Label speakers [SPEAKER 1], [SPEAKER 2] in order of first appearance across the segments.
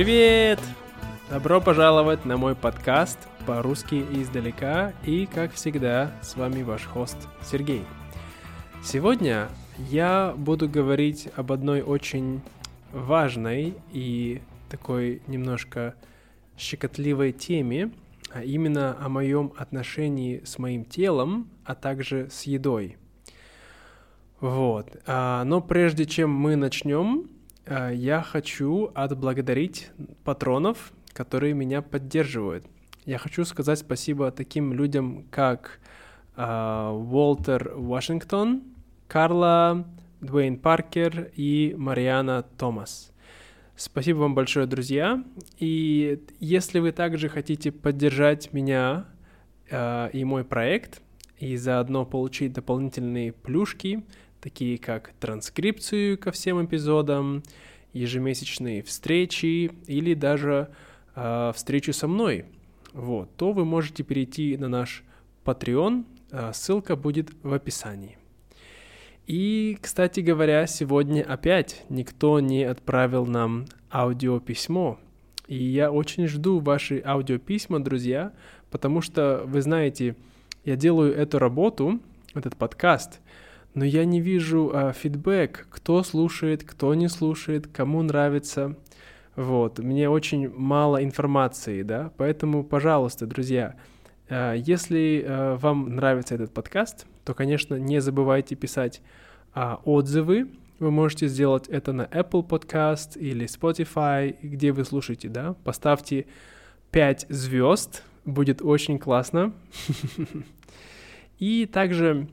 [SPEAKER 1] Привет! Добро пожаловать на мой подкаст по-русски издалека и, как всегда, с вами ваш хост Сергей. Сегодня я буду говорить об одной очень важной и такой немножко щекотливой теме, а именно о моем отношении с моим телом, а также с едой. Вот. А, но прежде чем мы начнем, я хочу отблагодарить патронов, которые меня поддерживают. Я хочу сказать спасибо таким людям, как а, Уолтер Вашингтон, Карла, Дуэйн Паркер и Мариана Томас. Спасибо вам большое, друзья. И если вы также хотите поддержать меня э, и мой проект, и заодно получить дополнительные плюшки, такие как транскрипцию ко всем эпизодам, ежемесячные встречи или даже э, встречу со мной, вот, то вы можете перейти на наш Patreon, э, ссылка будет в описании. И, кстати говоря, сегодня опять никто не отправил нам аудиописьмо. И я очень жду ваши аудиописьма, друзья, потому что, вы знаете, я делаю эту работу, этот подкаст, но я не вижу а, фидбэк, кто слушает, кто не слушает, кому нравится. Вот, мне очень мало информации, да, поэтому, пожалуйста, друзья, а, если а, вам нравится этот подкаст, то, конечно, не забывайте писать отзывы. Вы можете сделать это на Apple Podcast или Spotify, где вы слушаете, да. Поставьте 5 звезд, будет очень классно. И также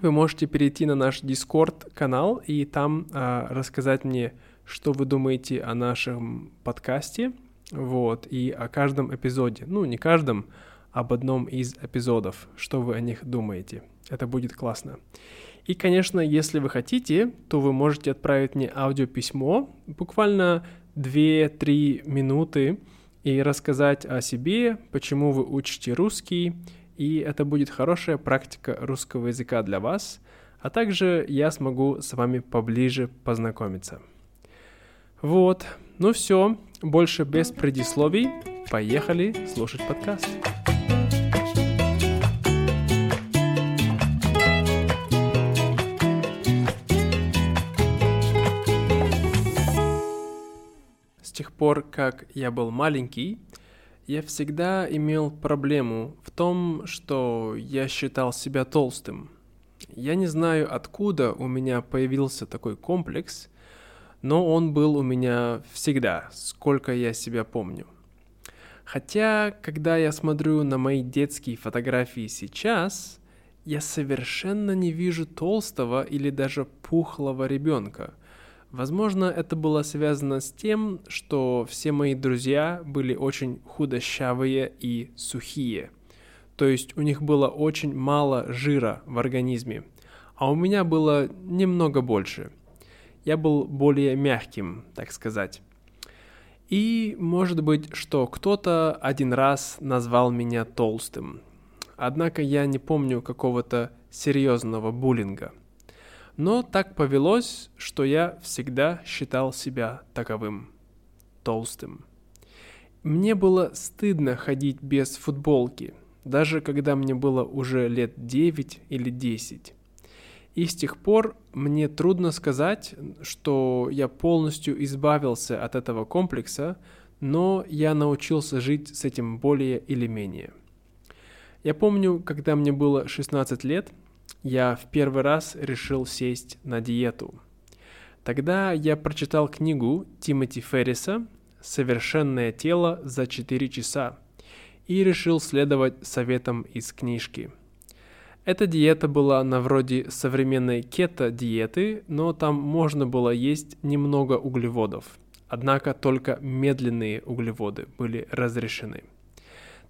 [SPEAKER 1] вы можете перейти на наш Discord канал и там а, рассказать мне, что вы думаете о нашем подкасте, вот, и о каждом эпизоде. Ну, не каждом, об одном из эпизодов, что вы о них думаете. Это будет классно. И, конечно, если вы хотите, то вы можете отправить мне аудиописьмо, буквально 2-3 минуты, и рассказать о себе, почему вы учите русский, и это будет хорошая практика русского языка для вас, а также я смогу с вами поближе познакомиться. Вот, ну все, больше без предисловий, поехали слушать подкаст. тех пор, как я был маленький, я всегда имел проблему в том, что я считал себя толстым. Я не знаю, откуда у меня появился такой комплекс, но он был у меня всегда, сколько я себя помню. Хотя, когда я смотрю на мои детские фотографии сейчас, я совершенно не вижу толстого или даже пухлого ребенка. Возможно, это было связано с тем, что все мои друзья были очень худощавые и сухие. То есть у них было очень мало жира в организме, а у меня было немного больше. Я был более мягким, так сказать. И может быть, что кто-то один раз назвал меня толстым. Однако я не помню какого-то серьезного буллинга – но так повелось, что я всегда считал себя таковым, толстым. Мне было стыдно ходить без футболки, даже когда мне было уже лет 9 или 10. И с тех пор мне трудно сказать, что я полностью избавился от этого комплекса, но я научился жить с этим более или менее. Я помню, когда мне было 16 лет, я в первый раз решил сесть на диету. Тогда я прочитал книгу Тимоти Ферриса «Совершенное тело за 4 часа» и решил следовать советам из книжки. Эта диета была на вроде современной кето-диеты, но там можно было есть немного углеводов. Однако только медленные углеводы были разрешены.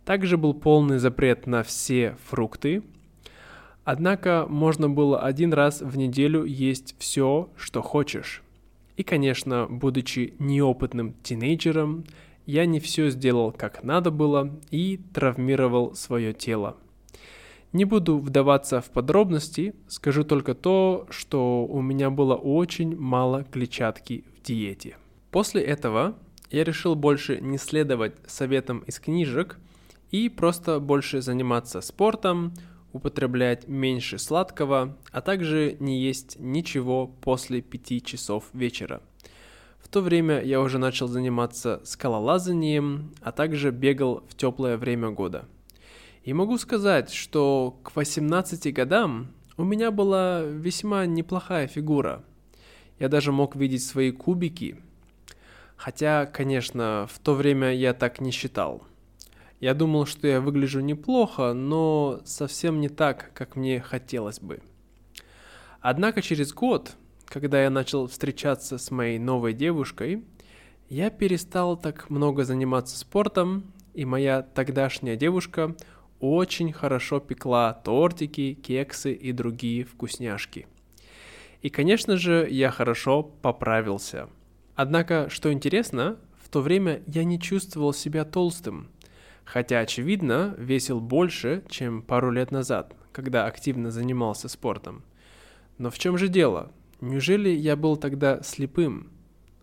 [SPEAKER 1] Также был полный запрет на все фрукты, Однако можно было один раз в неделю есть все, что хочешь. И, конечно, будучи неопытным тинейджером, я не все сделал как надо было и травмировал свое тело. Не буду вдаваться в подробности, скажу только то, что у меня было очень мало клетчатки в диете. После этого, я решил больше не следовать советам из книжек и просто больше заниматься спортом, употреблять меньше сладкого, а также не есть ничего после 5 часов вечера. В то время я уже начал заниматься скалолазанием, а также бегал в теплое время года. И могу сказать, что к 18 годам у меня была весьма неплохая фигура. Я даже мог видеть свои кубики. Хотя, конечно, в то время я так не считал – я думал, что я выгляжу неплохо, но совсем не так, как мне хотелось бы. Однако через год, когда я начал встречаться с моей новой девушкой, я перестал так много заниматься спортом, и моя тогдашняя девушка очень хорошо пекла тортики, кексы и другие вкусняшки. И, конечно же, я хорошо поправился. Однако, что интересно, в то время я не чувствовал себя толстым – хотя, очевидно, весил больше, чем пару лет назад, когда активно занимался спортом. Но в чем же дело? Неужели я был тогда слепым?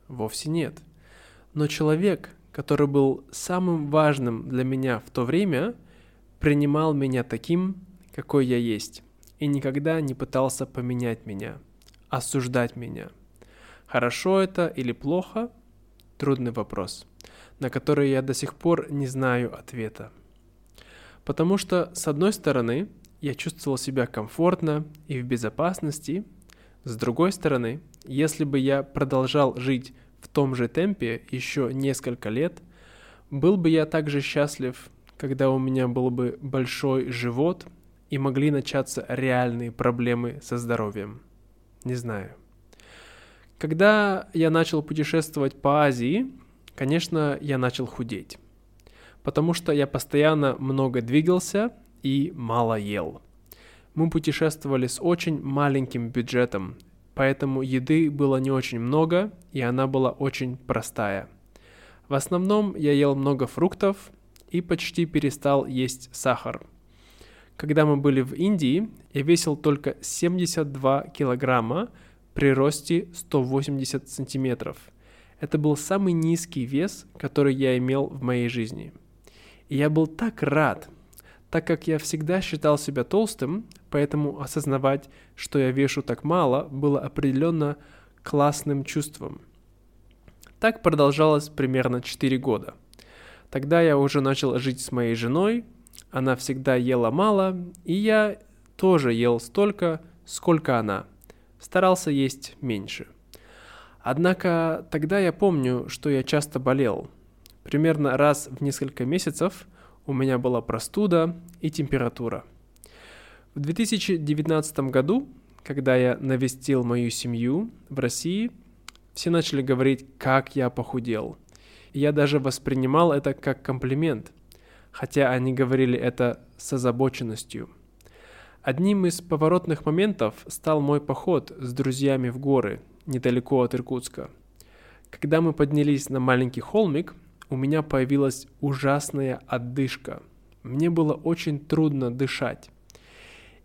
[SPEAKER 1] Вовсе нет. Но человек, который был самым важным для меня в то время, принимал меня таким, какой я есть, и никогда не пытался поменять меня, осуждать меня. Хорошо это или плохо? Трудный вопрос на которые я до сих пор не знаю ответа. Потому что, с одной стороны, я чувствовал себя комфортно и в безопасности, с другой стороны, если бы я продолжал жить в том же темпе еще несколько лет, был бы я также счастлив, когда у меня был бы большой живот и могли начаться реальные проблемы со здоровьем. Не знаю. Когда я начал путешествовать по Азии, конечно, я начал худеть. Потому что я постоянно много двигался и мало ел. Мы путешествовали с очень маленьким бюджетом, поэтому еды было не очень много, и она была очень простая. В основном я ел много фруктов и почти перестал есть сахар. Когда мы были в Индии, я весил только 72 килограмма при росте 180 сантиметров – это был самый низкий вес, который я имел в моей жизни. И я был так рад, так как я всегда считал себя толстым, поэтому осознавать, что я вешу так мало, было определенно классным чувством. Так продолжалось примерно 4 года. Тогда я уже начал жить с моей женой, она всегда ела мало, и я тоже ел столько, сколько она. Старался есть меньше – Однако тогда я помню, что я часто болел. Примерно раз в несколько месяцев у меня была простуда и температура. В 2019 году, когда я навестил мою семью в России, все начали говорить, как я похудел. Я даже воспринимал это как комплимент, хотя они говорили это с озабоченностью. Одним из поворотных моментов стал мой поход с друзьями в горы – недалеко от Иркутска. Когда мы поднялись на маленький холмик, у меня появилась ужасная отдышка. Мне было очень трудно дышать.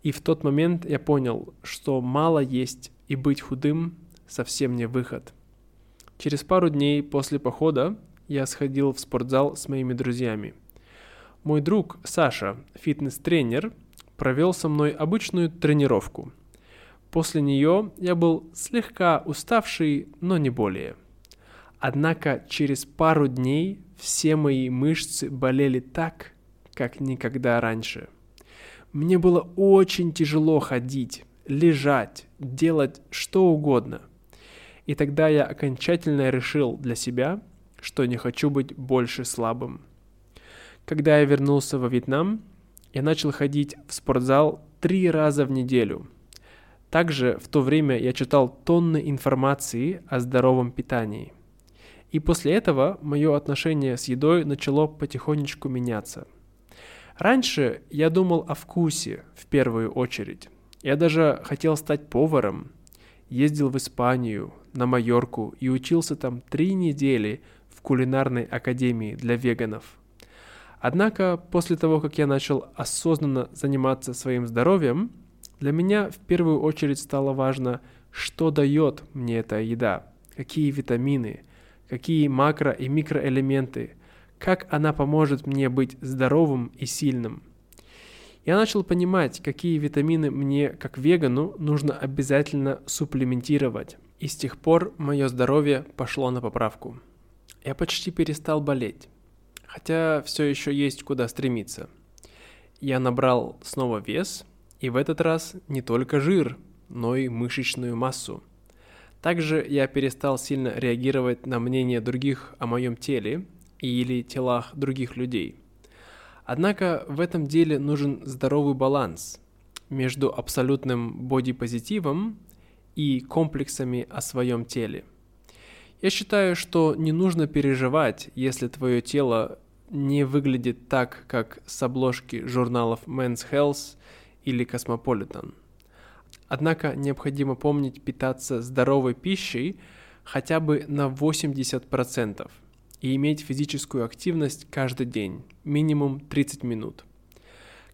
[SPEAKER 1] И в тот момент я понял, что мало есть и быть худым совсем не выход. Через пару дней после похода я сходил в спортзал с моими друзьями. Мой друг Саша, фитнес-тренер, провел со мной обычную тренировку – После нее я был слегка уставший, но не более. Однако через пару дней все мои мышцы болели так, как никогда раньше. Мне было очень тяжело ходить, лежать, делать что угодно. И тогда я окончательно решил для себя, что не хочу быть больше слабым. Когда я вернулся во Вьетнам, я начал ходить в спортзал три раза в неделю – также в то время я читал тонны информации о здоровом питании. И после этого мое отношение с едой начало потихонечку меняться. Раньше я думал о вкусе в первую очередь. Я даже хотел стать поваром. Ездил в Испанию, на Майорку и учился там три недели в кулинарной академии для веганов. Однако после того, как я начал осознанно заниматься своим здоровьем, для меня в первую очередь стало важно, что дает мне эта еда, какие витамины, какие макро- и микроэлементы, как она поможет мне быть здоровым и сильным. Я начал понимать, какие витамины мне, как вегану, нужно обязательно суплементировать. И с тех пор мое здоровье пошло на поправку. Я почти перестал болеть, хотя все еще есть куда стремиться. Я набрал снова вес, и в этот раз не только жир, но и мышечную массу. Также я перестал сильно реагировать на мнение других о моем теле или телах других людей. Однако в этом деле нужен здоровый баланс между абсолютным бодипозитивом и комплексами о своем теле. Я считаю, что не нужно переживать, если твое тело не выглядит так, как с обложки журналов Men's Health или Cosmopolitan. Однако необходимо помнить питаться здоровой пищей хотя бы на 80% и иметь физическую активность каждый день, минимум 30 минут.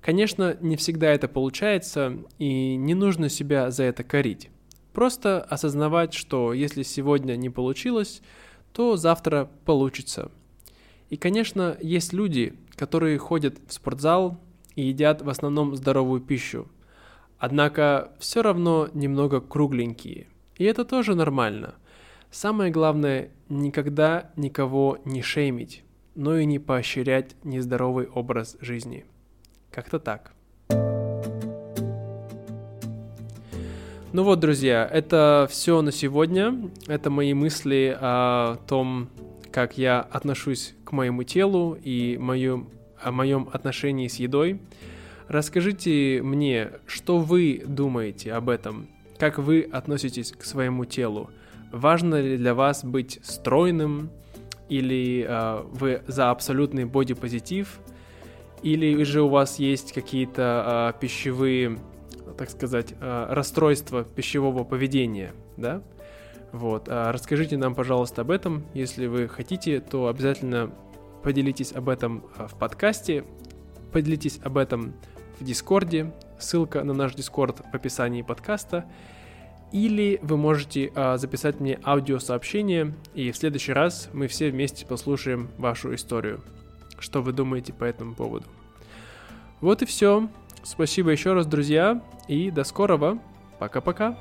[SPEAKER 1] Конечно, не всегда это получается, и не нужно себя за это корить. Просто осознавать, что если сегодня не получилось, то завтра получится. И, конечно, есть люди, которые ходят в спортзал и едят в основном здоровую пищу. Однако все равно немного кругленькие. И это тоже нормально. Самое главное – никогда никого не шеймить, но и не поощрять нездоровый образ жизни. Как-то так. Ну вот, друзья, это все на сегодня. Это мои мысли о том, как я отношусь к моему телу и мою, о моем отношении с едой. Расскажите мне, что вы думаете об этом, как вы относитесь к своему телу. Важно ли для вас быть стройным, или э, вы за абсолютный бодипозитив, или же у вас есть какие-то э, пищевые так сказать, э, расстройство пищевого поведения, да? Вот. Расскажите нам, пожалуйста, об этом. Если вы хотите, то обязательно поделитесь об этом э, в подкасте, поделитесь об этом в Дискорде. Ссылка на наш Дискорд в описании подкаста. Или вы можете а, записать мне аудиосообщение, и в следующий раз мы все вместе послушаем вашу историю. Что вы думаете по этому поводу? Вот и все. Спасибо еще раз, друзья, и до скорого. Пока-пока.